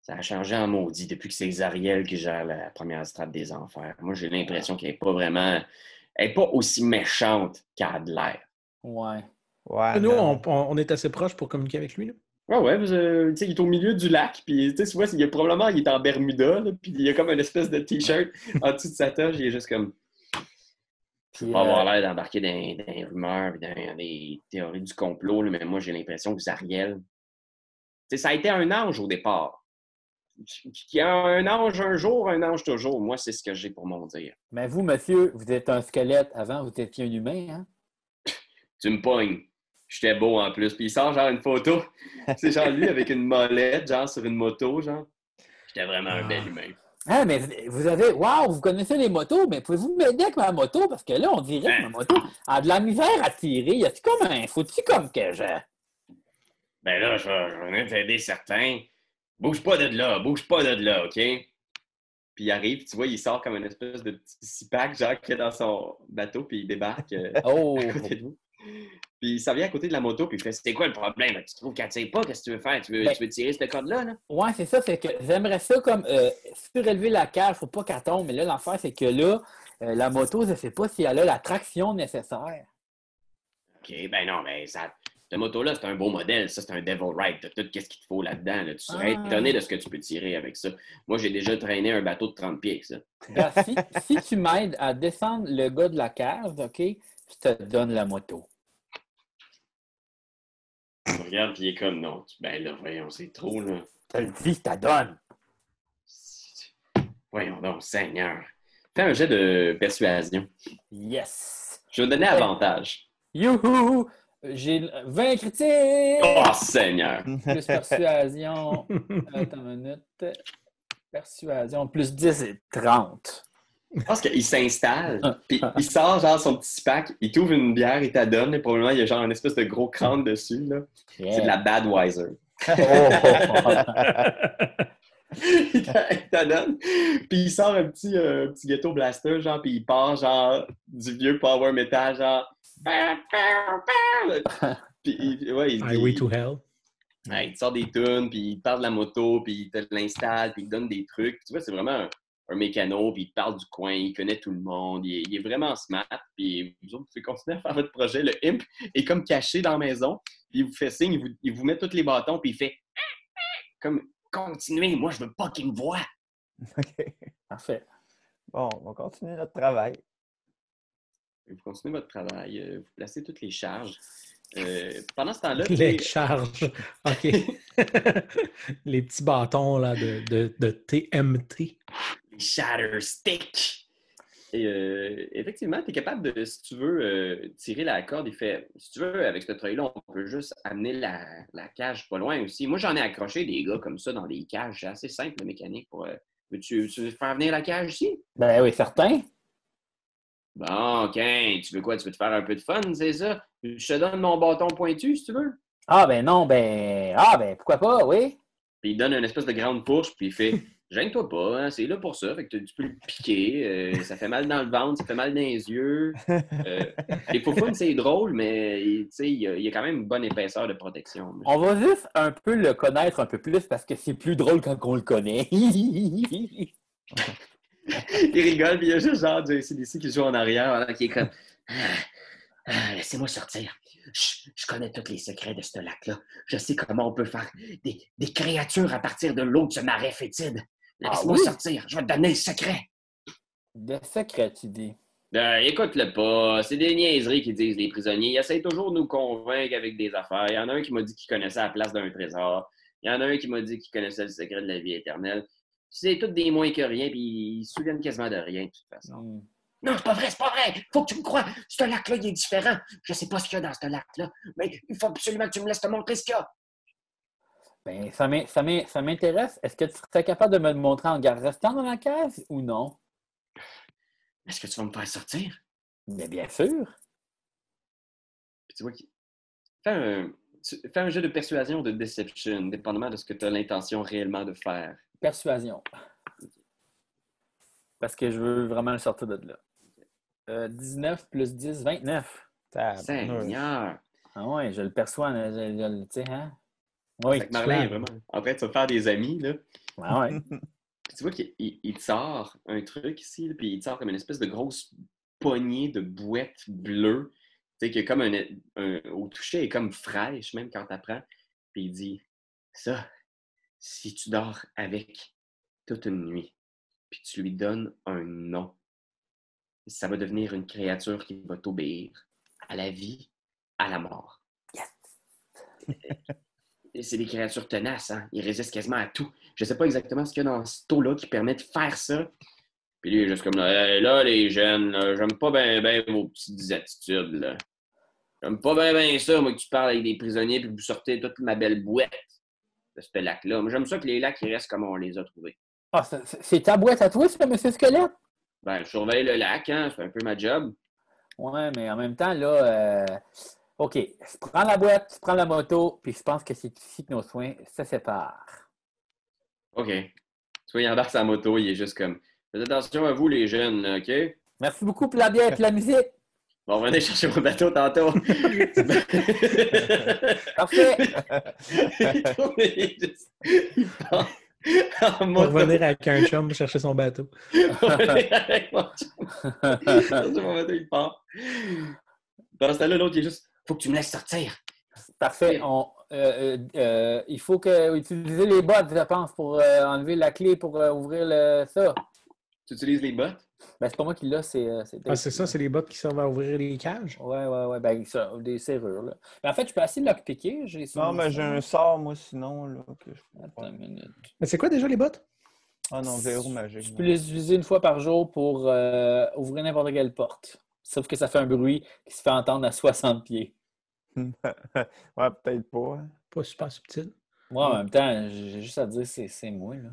ça a changé en maudit depuis que c'est Xariel qui gère la première strate des enfers. Moi, j'ai l'impression qu'elle n'est pas vraiment. Elle n'est pas aussi méchante qu'elle a de l'air. Ouais. Ouais, Nous, on, on- on est assez proches pour communiquer avec lui. là. Ouais, ouais, euh, tu sais, il est au milieu du lac, puis tu sais, tu vois, il a probablement, il est en Bermuda, là, puis il y a comme une espèce de t-shirt en dessous de sa toge, il est juste comme. Je Puis, pas avoir euh, l'air d'embarquer dans, dans les rumeurs, dans des théories du complot, là, mais moi, j'ai l'impression que Zariel. Tu sais, ça a été un ange au départ. Qu'il y a un ange un jour, un ange toujours. Moi, c'est ce que j'ai pour mon dire. Mais vous, monsieur, vous êtes un squelette. Avant, vous étiez un humain, hein? Tu me pognes. J'étais beau en plus. Puis il sort genre une photo. C'est genre lui avec une molette, genre sur une moto, genre. J'étais vraiment un bel humain. Ah, mais vous avez. Waouh, vous connaissez les motos, mais pouvez-vous m'aider avec ma moto? Parce que là, on dirait que ma moto a de la misère à tirer. Y a-tu comme un. Faut-tu comme que je. Ben là, je vais, je venir t'aider certains. Bouge pas de là, bouge pas de là, OK? Puis il arrive, tu vois, il sort comme une espèce de petit six-pack, genre, qui est dans son bateau, puis il débarque euh, Oh! à côté de vous. Puis s'en vient à côté de la moto, puis il fait C'est quoi le problème? Tu trouves qu'elle tire pas? Qu'est-ce que tu veux faire? Tu veux, Ben- tu veux tirer ce code-là? Là? Ouais, c'est ça, c'est que j'aimerais ça comme euh, surélever la cage, faut pas qu'elle tombe, mais là, l'affaire, c'est que là, euh, la moto, je sais pas si elle a la traction nécessaire. OK, ben non, mais ça. Cette moto-là, c'est un beau modèle. Ça, c'est un Devil Ride. T'as tout ce qu'il te faut là-dedans. là. Tu serais Ah. étonné de ce que tu peux tirer avec ça. Moi, j'ai déjà traîné un bateau de 30 pieds avec ça. Ben, si, si tu m'aides à descendre le gars de la cage, OK, je te donne la moto. Regarde, puis il est comme non. Ben là, voyons, c'est trop, là. Te le je te donne. Voyons donc, Seigneur. Fais un jet de persuasion. Yes! Je vais te donner avantage. Youhou! J'ai 20 critiques! Oh, Seigneur! Plus persuasion. Attends une minute. Persuasion, plus 10 et 30. Je pense qu'il s'installe, puis il sort genre son petit pack, il t'ouvre une bière, il t'adonne, et probablement il y a genre une espèce de gros crâne dessus, là. C'est de la Badweiser. il t'a- il t'adonne, puis il sort un petit, euh, petit ghetto blaster, genre, puis il part genre du vieux power metal, genre. Puis il, ouais, il, Highway il- to Hell. Ouais, il te sort des tunes, puis il te parle de la moto, puis il te l'installe, puis il te donne des trucs. Tu vois, c'est vraiment un, un mécano, puis il parle du coin, il connaît tout le monde, il est, il est vraiment smart, puis vous autres, vous pouvez continuer à faire votre projet. Le imp est comme caché dans la maison, puis il vous fait signe, il vous, il vous met tous les bâtons, puis il fait comme continuez, moi je veux pas qu'il me voie. OK. Parfait. Bon, on va continuer notre travail. Vous continuez votre travail, euh, vous placez toutes les charges. Euh, pendant ce temps-là, Les charges. OK. les petits bâtons là, de, de, de TMT. Les Shatter Stick. Et euh, effectivement, tu es capable de, si tu veux, euh, tirer la corde. Il fait, si tu veux, avec ce treuil-là, on peut juste amener la, la cage pas loin aussi. Moi, j'en ai accroché des gars comme ça dans des cages. C'est assez simple, la mécanique. Pour, euh, veux-tu, tu veux faire venir la cage ici? Ben oui, certain. Bon, OK. Tu veux quoi? Tu veux te faire un peu de fun, c'est ça? Je te donne mon bâton pointu, si tu veux. Ah ben non, ben. Ah ben pourquoi pas, oui. Puis il donne une espèce de grande fourche, puis il fait Gêne-toi pas, hein, c'est là pour ça. Fait que tu peux le piquer. euh, ça fait mal dans le ventre, ça fait mal dans les yeux. Euh, les faufounes, c'est drôle, mais il y, a, il y a quand même une bonne épaisseur de protection. On va juste un peu le connaître un peu plus parce que c'est plus drôle quand on le connaît. il rigole, puis il y a juste genre du ACDC qui joue en arrière, voilà, qui est comme Ah, ah, Laissez-moi sortir. Je, je connais tous les secrets de ce lac-là. Je sais comment on peut faire des, des créatures à partir de l'eau de ce marais fétide. Laisse-moi oui? sortir. Je vais te donner le secret. De secret, tu dis. Ben, écoute-le pas. C'est des niaiseries qu'ils disent, les prisonniers. Ils essayent toujours de nous convaincre avec des affaires. Il y en a un qui m'a dit qu'il connaissait la place d'un trésor. Il y en a un qui m'a dit qu'il connaissait le secret de la vie éternelle. C'est tous des moins que rien, puis ils se souviennent quasiment de rien, de toute façon. Hmm. Non, c'est pas vrai, c'est pas vrai. Faut que tu me crois. Ce lac-là, il est différent. Je sais pas ce qu'il y a dans ce lac-là, mais il faut absolument que tu me laisses te montrer ce qu'il y a. Ben, ça m'in- ça m'in- ça m'intéresse. Est-ce que tu serais capable de me le montrer en garde restant dans la case ou non? Est-ce que tu vas me faire sortir? Mais bien sûr. Puis tu vois qu'il fais un... fais un jeu de persuasion ou de deception, dépendamment de ce que tu as l'intention réellement de faire. Persuasion. Parce que je veux vraiment le sortir de là. Euh, 19 plus 10, 29. Tabarnak. Seigneur! Ah ouais, je le perçois. je- je Tu sais, hein? Oui. Fait que Marlin est vraiment en train de se faire des amis, là. Ah ouais. Puis tu vois qu'il te sort un truc ici, là, puis il te sort comme une espèce de grosse poignée de boîte bleue. Tu sais, qui est comme un, un- Au toucher, elle est comme fraîche, même quand tu prends. Puis il dit Ça, si tu dors avec toute une nuit, puis tu lui donnes un nom, ça va devenir une créature qui va t'obéir à la vie, à la mort. Et C'est des créatures tenaces, hein? Ils résistent quasiment à tout. Je sais pas exactement ce qu'il y a dans ce taux-là qui permet de faire ça. Puis lui, il est juste comme là, Hey, là les jeunes, j'aime pas bien ben vos petites attitudes, là. J'aime pas bien ben ça, moi, que tu parles avec des prisonniers puis que vous sortez toute ma belle boîte de ce lac-là. Moi, j'aime ça que les lacs, ils restent comme on les a trouvés. Ah, c'est- c'est c'est ta boîte à toi, ça, monsieur Squelette? Ben, je surveille le lac, hein? C'est un peu ma job. Ouais, mais en même temps, là, euh, OK, je prends la boîte, je prends la moto, puis je pense que c'est ici que nos soins se séparent. OK. Tu vois, il embarque sa moto, il est juste comme Faites attention à vous, les jeunes, OK? Merci beaucoup pour la bière et la musique. Bon, venez chercher mon bateau tantôt. Parfait. il est juste- il part en On va moto. revenir avec un chum chercher son bateau. Avec mon chum. Chercher mon bateau, il part. Dans ce temps-là, l'autre, il est juste Faut que tu me laisses sortir. Parfait. On, euh, euh, euh, il faut que, utiliser les bottes, je pense, pour euh, enlever la clé pour euh, ouvrir le, ça. Tu utilises les bottes? Ben, c'est pas moi qui l'ai, c'est. Ah, c'est ça, c'est les bottes qui servent à ouvrir les cages? Ouais, ouais, ouais. Ben, ça, des serrures, là. Ben, en fait, je peux essayer de lockpicker. J'ai Non, mais j'ai un sort, moi, sinon. Là, que je... Attends une minute. Mais c'est quoi déjà les bottes? Ah non, verrou magique. Je peux les utiliser une fois par jour pour euh, ouvrir n'importe quelle porte. Sauf que ça fait un bruit qui se fait entendre à 60 pieds. Ouais, peut-être pas. hein. Pas super subtil. Moi, en même temps, j'ai juste à dire c'est c'est moi. Là.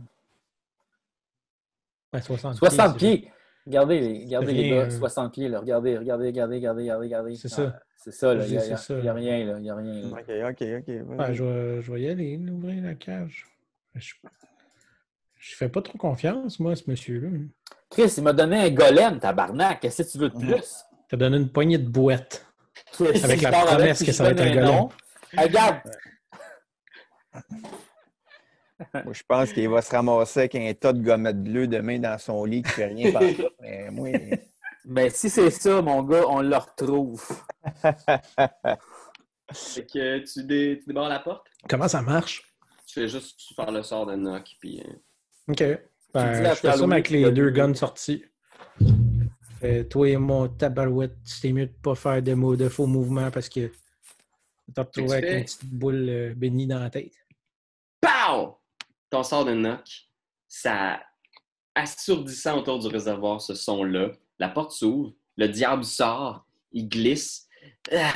Ouais, 60 60 c'est- pieds! Regardez, les- gars, euh. 60 pieds. Là. Regardez, regardez, regardez, regardez, regardez, regardez. C'est Ah, ça. C'est ça, là. Il n'y a, C'est il y a- ça. il y a rien, là. Il n'y a rien. là. Ok, ok, ok. Ouais, je, vais, je vais y aller, ouvrir la cage. Je, je fais pas trop confiance, moi, à ce monsieur-là. Chris, il m'a donné un golem, tabarnak. Qu'est-ce que tu veux de plus? T'as donné une poignée de boîtes. Avec je la promesse puis que ça va être nom. Regarde, Moi, je pense qu'il va se ramasser avec un tas de gommettes bleues demain dans son lit qui fait rien par Mais moi, mais si c'est ça, mon gars, on le retrouve. Fait que tu, dé, tu débarres la porte, Comment ça marche? tu fais juste faire le sort de knock, puis. euh, OK. Ben, je fais ça Pierre-Louis avec les deux guns sortis. Fait, toi et mon tabarouette, c'est mieux de pas faire de, mots, de faux mouvements parce que T'as retrouvé avec fais- une petite boule euh, bénie dans la tête. Pow! Ton sort de knock, ça assourdissant autour du réservoir ce son-là. La porte s'ouvre, le diable sort, il glisse. Ah!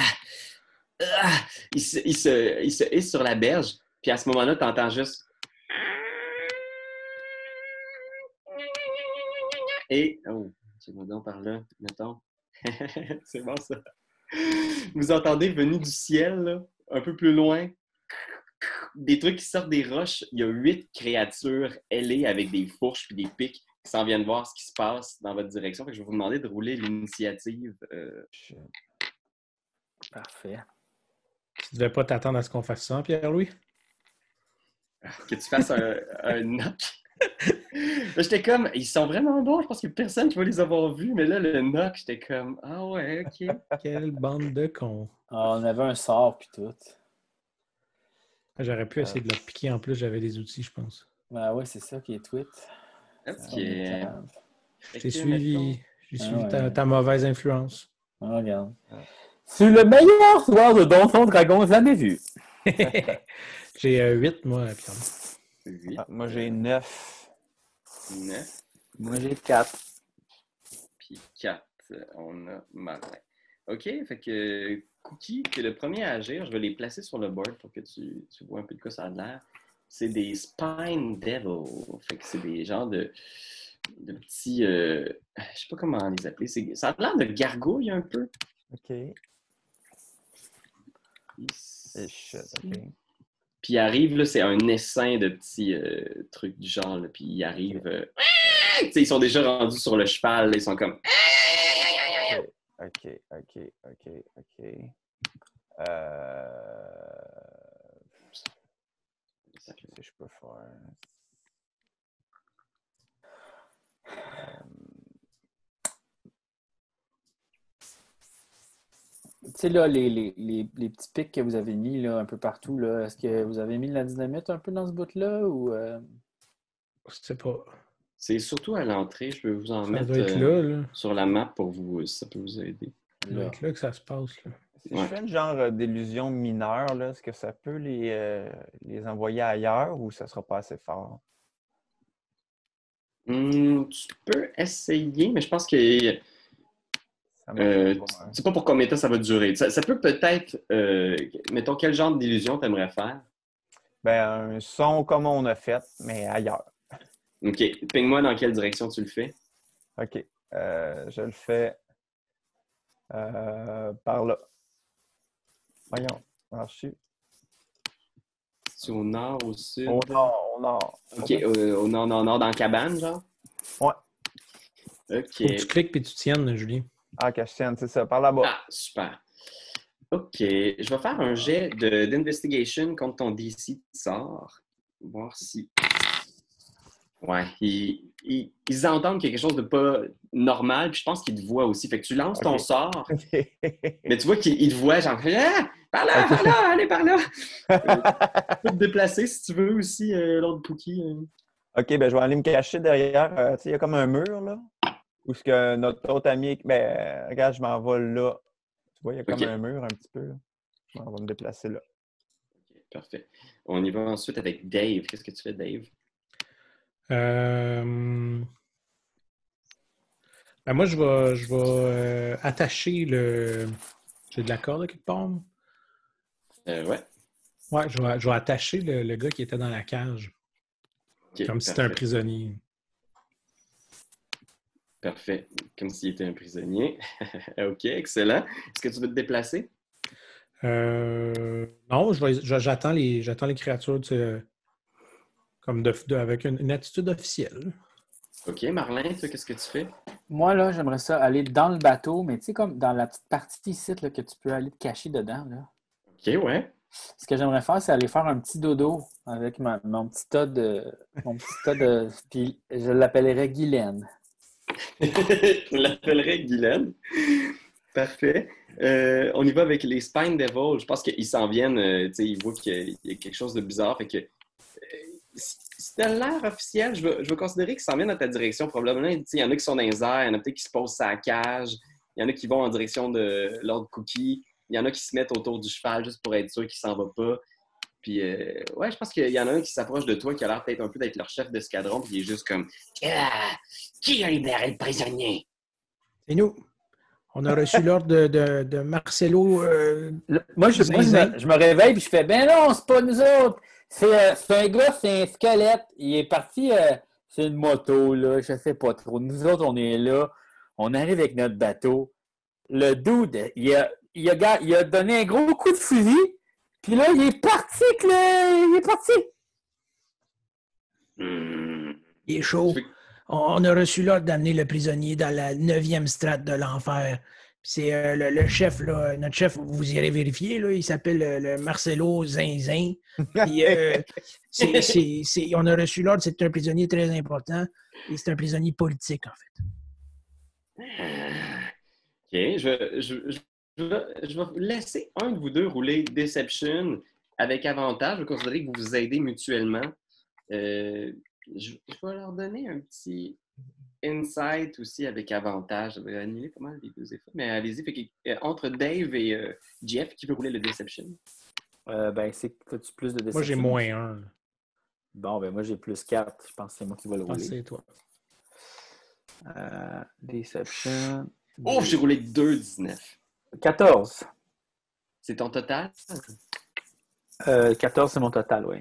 Ah! Il, se, il, se, il se hisse sur la berge, puis à ce moment-là, tu entends juste. Et. Oh, donc par là, mettons. c'est bon ça. Vous entendez venu du ciel, là, un peu plus loin, des trucs qui sortent des roches. Il y a huit créatures ailées avec des fourches puis des pics qui s'en viennent voir ce qui se passe dans votre direction. Fait que je vais vous demander de rouler l'initiative. euh, Parfait. Tu devais pas t'attendre à ce qu'on fasse ça, Pierre-Louis? que tu fasses un, un knock. J'étais comme, ils sont vraiment bons. Je pense a personne qui va les avoir vus. Mais là, le knock, j'étais comme, ah ouais, ok. Quelle bande de cons. Ah, on avait un sort puis tout. J'aurais pu essayer de le piquer en plus, j'avais des outils, je pense. Ben ouais, c'est ça qui est tweet. T'ai suivi, j'ai Ah suivi ouais. ta, ta mauvaise influence. Ah, regarde. C'est le meilleur soir de Donjon Dragon jamais vu. j'ai 8, moi, Pierre. 8, Ah, moi, j'ai 9. 9, Moi, j'ai 4. puis 4. On a Malin. OK, fait que Cookie, tu es le premier à agir. Je vais les placer sur le board pour que tu, tu vois un peu de quoi ça a l'air. C'est des Spine Devil. Fait que c'est des genres de, de petits. euh, je sais pas comment les appeler. Ça a l'air de gargouilles un peu. OK. Et Ici. shit, OK. Puis il arrive, là, c'est un essaim de petits euh, trucs du genre. puis ils arrivent. euh, ils sont déjà rendus sur le cheval. ils sont comme. OK, OK, OK, OK. Euh... Qu'est-ce que je peux faire? Tu sais, là, les, les, les, les petits pics que vous avez mis là, un peu partout, là, est-ce que vous avez mis de la dynamite un peu dans ce bout-là ou. euh, Je sais pas. C'est surtout à l'entrée. Je peux vous en Ça mettre doit être euh, là, là. sur la map pour vous, si ça peut vous aider. Ça doit là? être là que ça se passe, là. Si Ouais. je fais une genre euh, d'illusion mineure, là, est-ce que ça peut les, euh, les envoyer ailleurs ou ça sera pas assez fort? Hmm, tu peux essayer, mais je pense que euh, hein. c'est pas pour combien de temps ça va durer. Ça, ça peut peut-être, euh, mettons, quel genre d'illusion tu aimerais faire? Ben, un son comme on a fait, mais ailleurs. OK. Ping-moi dans quelle direction tu le fais. OK. Euh, je le fais euh, par là. Voyons. Marché. C'est au nord, au sud? Au nord, au nord. OK, au nord, nord, nord, dans la cabane, genre? Ouais. OK. Faut que tu cliques puis tu tiennes, Julien. Ah, que je tienne, c'est ça, par là-bas. Ah, super. OK. Je vais faire un jet d'investigation contre ton DC de sort. Voir si. Ouais, ils, ils- ils entendent quelque chose de pas normal, puis je pense qu'ils te voient aussi. Fait que tu lances ton sort, mais tu vois qu'ils ils te voient, genre, ah, par là, par là, allez par là. tu peux te déplacer si tu veux aussi, euh, l'autre Pookie. euh. OK, ben je vais aller me cacher derrière. euh, tu sais, il y a comme un mur, là. Où ce que notre autre ami. Ben, regarde, je m'en vais là. Tu vois, il y a comme un mur un petit peu. là. M'en vais me déplacer là. Ok, parfait. On y va ensuite avec Dave. Qu'est-ce que tu fais, Dave? Euh, ben, moi, je vais, je vais euh, attacher le. J'ai de la corde à quelque part. Euh, ouais. Ouais, je vais, je vais attacher le, le gars qui était dans la cage. Comme si c'était un prisonnier. Parfait. Comme s'il était un prisonnier. OK, excellent. Est-ce que tu veux te déplacer? Euh, non, je vais- je- j'attends les, créatures tu sais, comme de, de- avec une, une attitude officielle. OK, Marlin, qu'est-ce que tu fais? Moi, là, j'aimerais ça aller dans le bateau, mais tu sais, comme dans la petite partie ici, là, que tu peux aller te cacher dedans, là. OK, ouais. Ce que j'aimerais faire, c'est aller faire un petit dodo avec ma- mon petit tas de. Mon petit tas de. Puis je l'appellerais Guylaine. Je l'appellerai Guylaine. Parfait. Euh, on y va avec les Spine Devils. Je pense qu'ils s'en viennent, euh, ils voient qu'il y a quelque chose de bizarre. Fait que, euh, t'as l'air officiel, je vais considérer qu'ils s'en viennent dans ta direction. Probablement, il y en a qui sont dans les airs, il y en a peut-être qui se posent sa cage, il y en a qui vont en direction de Lord Cookie. il y en a qui se mettent autour du cheval juste pour être sûr qu'il s'en va pas. Puis, euh, ouais, je pense qu'il y en a un qui s'approche de toi, qui a l'air peut-être un peu d'être leur chef d'escadron, puis il est juste comme Ah, qui a libéré le prisonnier? C'est nous. On a reçu l'ordre de, de- de Marcelo. euh, Moi, je, moi, je me, je me réveille puis je fais Ben non, c'est pas nous autres. C'est euh, c'est un gars, c'est un squelette. Il est parti, euh, c'est une moto, là. Je sais pas trop. Nous autres, on est là. On arrive avec notre bateau. Le dude, il a, il a, il a donné un gros coup de fusil. Puis là, il est parti, que le- il est parti. Hmm. il est chaud. On a reçu l'ordre d'amener le prisonnier dans la neuvième strate de l'enfer. C'est euh, le, le chef, là, notre chef, vous irez vérifier, là, il s'appelle euh, le Marcelo Zinzin. Puis, euh, on a reçu l'ordre, c'est un prisonnier très important et c'est un prisonnier politique, en fait. OK, je, vais- je, je, je vais, je vais vous laisser un de vous deux rouler Deception avec avantage. Je vais considérer que vous vous aidez mutuellement. Euh, je, je vais leur donner un petit insight aussi avec avantage. Ça va annuler pas mal les deux efforts. Mais allez-y, que, euh, entre Dave et euh, Jeff, qui veut rouler le Deception? Euh, ben, c'est tu plus de Moi, j'ai moins un. Bon, ben, moi, j'ai plus 4. Je pense que c'est moi qui vais le Ah, rouler. c'est toi. Euh, Deception. Oh, j'ai roulé 2-19. 14. C'est ton total? Euh, 14, c'est mon total, oui.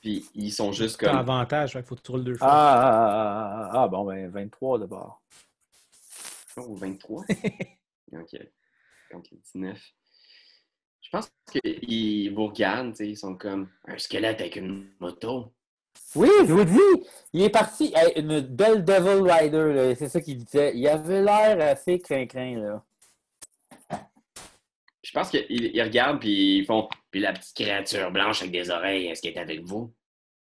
Puis ils sont juste T'as comme. avantage, fait qu'il faut que tu roules deux fois. Ah, ah, ah, ah, ah, bon, ben 23 d'abord. Oh, 23. OK. Donc, 19. Je pense qu'ils vous regardent, tu sais, ils sont comme un squelette avec une moto. Oui, je vous dis, il est parti. Hey, une belle Devil Rider, c'est ça qu'il disait. Il avait l'air assez crin-crin, là. Je pense qu'ils ils regardent, puis ils font. Puis la petite créature blanche avec des oreilles, est-ce qu'elle est avec vous?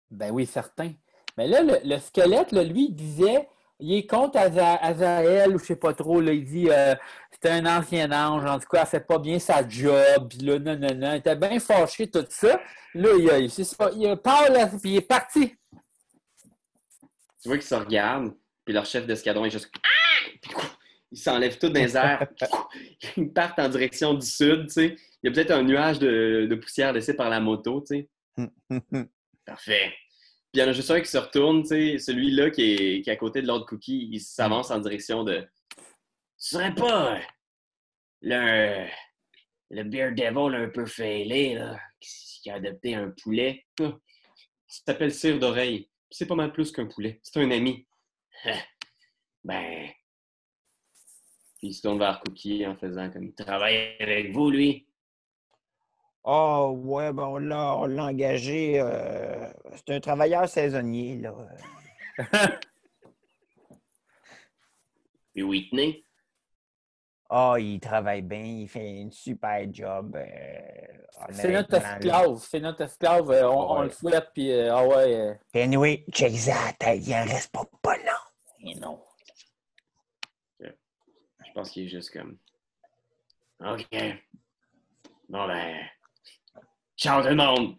Ben oui, certain. Mais là, le, le squelette, là, lui, il disait, il est contre Aza- Azael, ou je sais pas trop, là, il dit, euh, c'était un ancien ange, en tout cas, elle fait pas bien sa job, puis là, non, non, non, il était bien fâché, tout ça. Là, il, a- ça, il a là, puis il est parti. Tu vois qu'ils se regardent, puis leur chef d'escadron est juste. Ah! Ils s'enlèvent tous dans les airs. Ils partent en direction du sud, tu sais. Il y a peut-être un nuage de, de poussière laissé par la moto, tu sais. Parfait. Puis il y en a juste un qui se retourne, tu sais, celui-là qui est, qui est à côté de l'autre cookie, il s'avance en direction de. Tu serais pas le, le Beer Devil un peu failé, là, qui, a adopté un poulet? Ah, Il s'appelle Cire d'oreille. C'est pas mal plus qu'un poulet. C'est un ami. ben. Puis il se tourne vers Cookie en faisant comme il travaille avec vous, lui. Ah, ouais, ben on l'a on l'a engagé. euh, c'est un travailleur saisonnier, là. Puis Whitney? Ah, il travaille bien, il fait une super job. euh, C'est notre esclave, c'est notre esclave, euh, on, on Ouais. le fouette, puis euh, ah ouais, euh, Anyway, check ça, il en reste pas, pas long. et non. Je pense qu'il est juste comme. OK. Bon ben. Ciao tout le monde!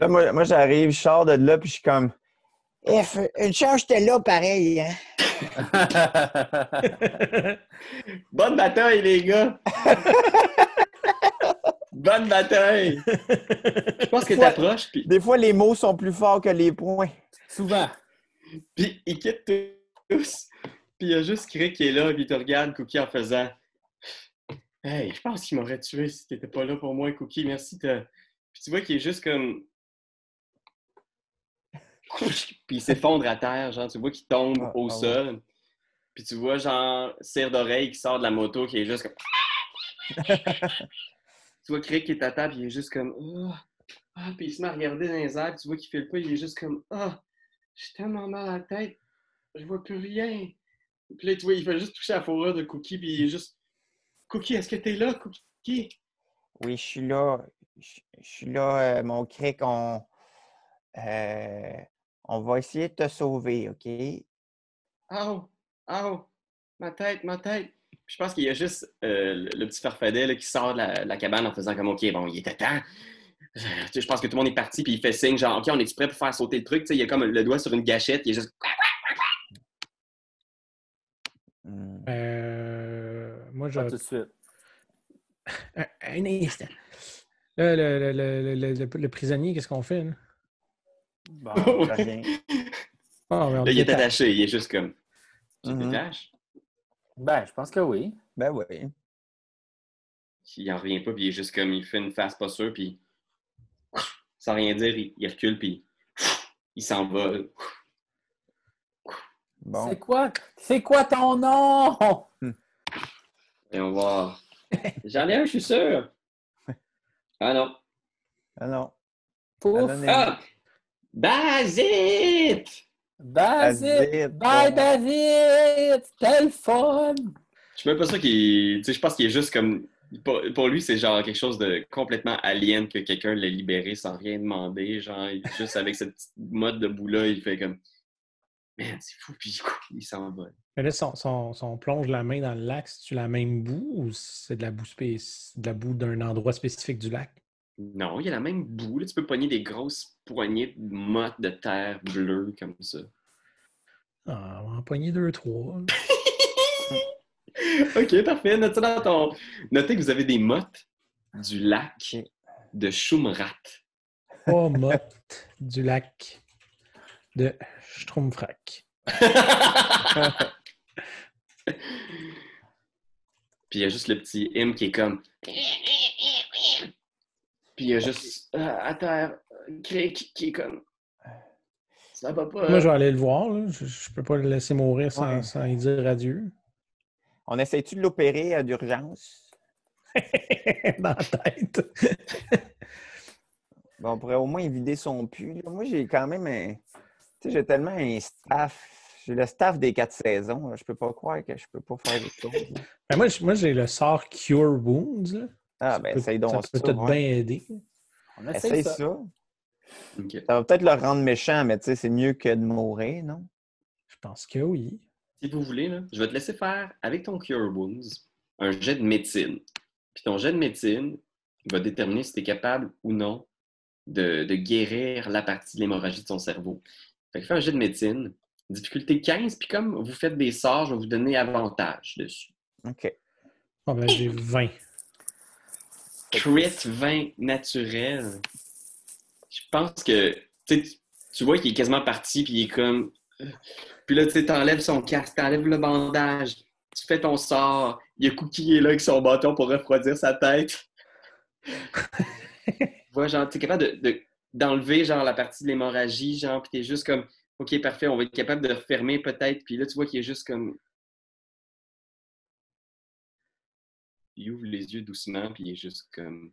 Là, moi, moi, j'arrive, je sors de là, puis je suis comme. F, une chance, j'étais là pareil, hein. Bonne bataille, les gars! Bonne bataille! Je pense que t'approches, puis, Des fois, les mots sont plus forts que les points. Souvent. puis ils quittent tous. Puis il y a juste Crick qui est là, puis il te regarde, Cookie, en faisant Hey, je pense qu'il m'aurait tué si t'étais pas là pour moi, Cookie. Merci. Puis tu vois qu'il est juste comme. Puis il s'effondre à terre, genre, tu vois qu'il tombe Ah, au ah ouais. sol. Puis tu vois, genre, cire d'oreille qui sort de la moto, qui est juste comme. tu vois Crick qui est à table, il est juste comme. Ah, Ah, puis il se met à regarder dans les airs, puis tu vois qu'il fait le pas, il est juste comme. Ah, j'ai tellement mal à la tête, je vois plus rien. Puis là, tu vois, il fait juste toucher la fourrure de Cookie, puis il est juste. Cookie, est-ce que t'es là, Cookie? Oui, je suis là. Je, je suis là, euh, mon cric. On, euh, on va essayer de te sauver, OK? Au, au, ma tête, ma tête. Puis je pense qu'il y a juste euh, le, petit farfadet là, qui sort de la, la cabane en faisant comme OK, bon, il était temps. Je pense que tout le monde est parti, puis il fait signe, genre, OK, on est-tu prêt pour faire sauter le truc? Tu sais, il y a comme le doigt sur une gâchette, il est juste. Hmm. Euh, moi, je. Pas tout de suite. Un, un instant. Là, le, le- le- le- le- le prisonnier, qu'est-ce qu'on fait? Là? Bon, Rien. Ah, mais on Là, il est attaché, il est juste comme. Tu te Mhm. détaches? ben, je pense que oui. Ben oui. Il en revient pas, puis il est juste comme. Il fait une face pas sûre, puis. Sans rien dire, il, il recule, puis. Il s'envole. Bon. C'est quoi? C'est quoi ton nom? Et on va. J'en ai un, je suis sûr. Ah non. Ah non. Pouf! Ah! Bazit! David! David, Bye. David! C'était le fun! Je suis même pas sûr qu'il. Tu sais, je pense qu'il est juste comme. Pour, pour lui, c'est genre quelque chose de complètement alien que quelqu'un l'ait libéré sans rien demander. Genre, il- juste avec cette petite mode de bout-là, il fait comme. Man, c'est fou, puis il s'en va. Mais là, si on, si on- si on plonge la main dans le lac, c'est-tu la même boue ou c'est de la boue de la boue d'un endroit spécifique du lac? Non, il y a la même boue. Là, tu peux pogner des grosses poignées de mottes de terre bleue comme ça. Ah, on va en pogner deux, trois. ok, parfait. Notez, dans ton... Notez que vous avez des mottes du lac de Schumrat. Trois mottes du lac de Stromfrac. Puis il y a juste le petit hymne qui est comme. Puis il y a juste euh, à terre, Crick qui est comme. Ça va pas. Moi, je vais aller le voir. là. Je, je peux pas le laisser mourir sans, Ouais. sans y dire adieu. On essaie-tu de l'opérer euh, d'urgence? dans la tête. Bon, on pourrait au moins vider son pu. Moi, j'ai quand même un. Sais, j'ai tellement un staff. J'ai le staff des quatre saisons. Je peux pas croire que je peux pas faire des choses. Ben, moi, moi, j'ai le sort Cure Wounds. là. Ah, Ça ben, peut- essaye donc Ça ça. peut peut-être ouais. bien aider. On essaye Essaye ça. ça. Ça va peut-être le rendre méchant, mais tu sais, c'est mieux que de mourir, non? Je pense que oui. Si vous voulez, là, je vais te laisser faire avec ton Cure Wounds un jet de médecine. Puis ton jet de médecine va déterminer si tu es capable ou non de, de guérir la partie de l'hémorragie de son cerveau. Fait que fais un jet de médecine, difficulté 15, puis comme vous faites des sorts, je vais vous donner avantage dessus. OK. Bon, ben, j'ai 20. Crit 20 naturel. Je pense que tu tu vois qu'il est quasiment parti, puis il est comme. Puis là, tu sais, t'enlèves son casque, t'enlèves le bandage, tu fais ton sort. Il y a Cookie qui est là avec son bâton pour refroidir sa tête. tu vois, genre, t'es capable de, de- d'enlever genre la partie de l'hémorragie, genre, puis t'es juste comme, ok, parfait, on va être capable de refermer peut-être. Puis là, tu vois qu'il est juste comme. Il ouvre les yeux doucement, puis il est juste comme.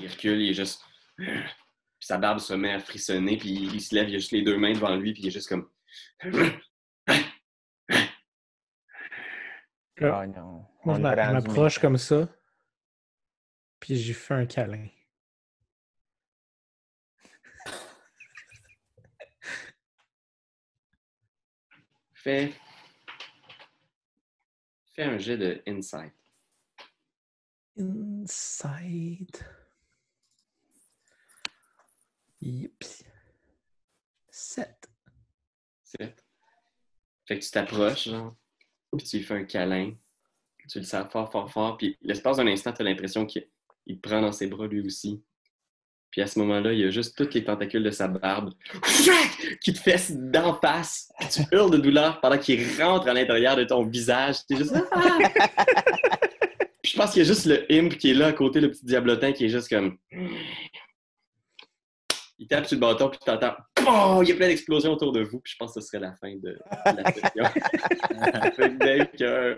Il recule, il est juste. Puis sa barbe se met à frissonner, puis il se lève, il a juste les deux mains devant lui, puis il est juste comme. Ah non. moi, On je rendu m'approche comme ça. Puis j'ai fait un câlin. Fais. Fais un jet de insight. Inside. Yep. 7. Sept. Fait que tu t'approches, genre, puis tu lui fais un câlin. Tu le sens fort, fort, fort. Puis l'espace d'un instant, tu as l'impression qu'il il te prend dans ses bras lui aussi. Puis à ce moment-là, il y a juste tous les tentacules de sa barbe qui te fessent d'en face. Puis tu hurles de douleur pendant qu'il rentre à l'intérieur de ton visage. T'es juste. Ah! Puis je pense qu'il y a juste le imp qui est là à côté, le petit diablotin qui est juste comme. Il tape sur le bâton, puis tu entends. Oh, il y a plein d'explosions autour de vous. Puis je pense que ce serait la fin de la session. Fait que Dave qui a un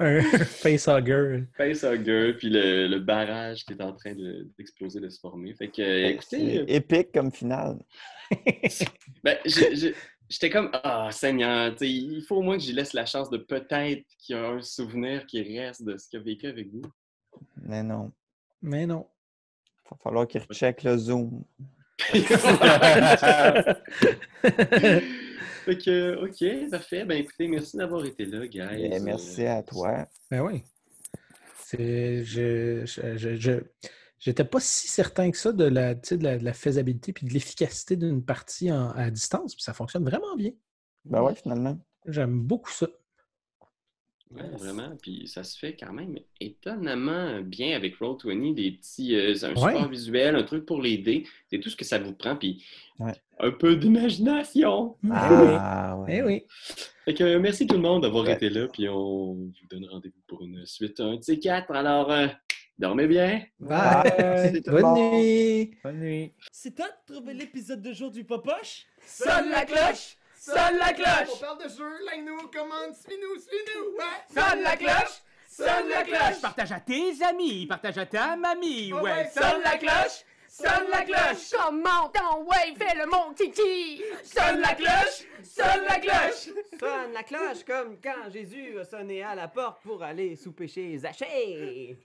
Un facehugger. facehugger, puis le, le barrage qui est en train de- d'exploser, de, se former. Fait que, écoutez, épique comme finale. ben, j'étais comme, ah, Seigneur, tu sais, il faut au moins que j'y laisse la chance de peut-être qu'il y a un souvenir qui reste de ce qu'il a vécu avec vous. Mais non. Mais non. Il va falloir qu'il recheck le Zoom. fait que, ok, parfait. Ben écoutez, merci d'avoir été là, guys. Eh, merci à toi. Ben oui. C'est. Je, je, je, je- j'étais pas si certain que ça la, de la, de la faisabilité puis de l'efficacité d'une partie en- à distance. Puis ça fonctionne vraiment bien. Ben ouais, finalement. J'aime beaucoup ça. Ouais, vraiment. Puis ça se fait quand même étonnamment bien avec Roll20, des petits, euh, un Ouais. support visuel, un truc pour dés. C'est tout ce que ça vous prend. Puis Ouais. un peu d'imagination. Ah, ouais. Eh oui. Fait que euh, merci tout le monde d'avoir Ouais. été là. Puis on vous donne rendez-vous pour une suite, un de ces quatre. Alors, euh, dormez bien. Bye. Bonne nuit. Bonne nuit. C'est toi de trouver l'épisode de jour du Popoche? Sonne la cloche! Sonne la cloche! On parle de jeu, like-nous, commande, suis-nous, suis-nous, ouais! Sonne la cloche! Sonne la cloche! Partage à tes amis, partage à ta mamie, Ouais, ouais! sonne la cloche! Sonne la cloche! Comment ton ouais, fais le mon kiki! Sonne la cloche! Sonne la cloche! Sonne la cloche comme quand Jésus a sonné à la porte pour aller souper chez Zachée.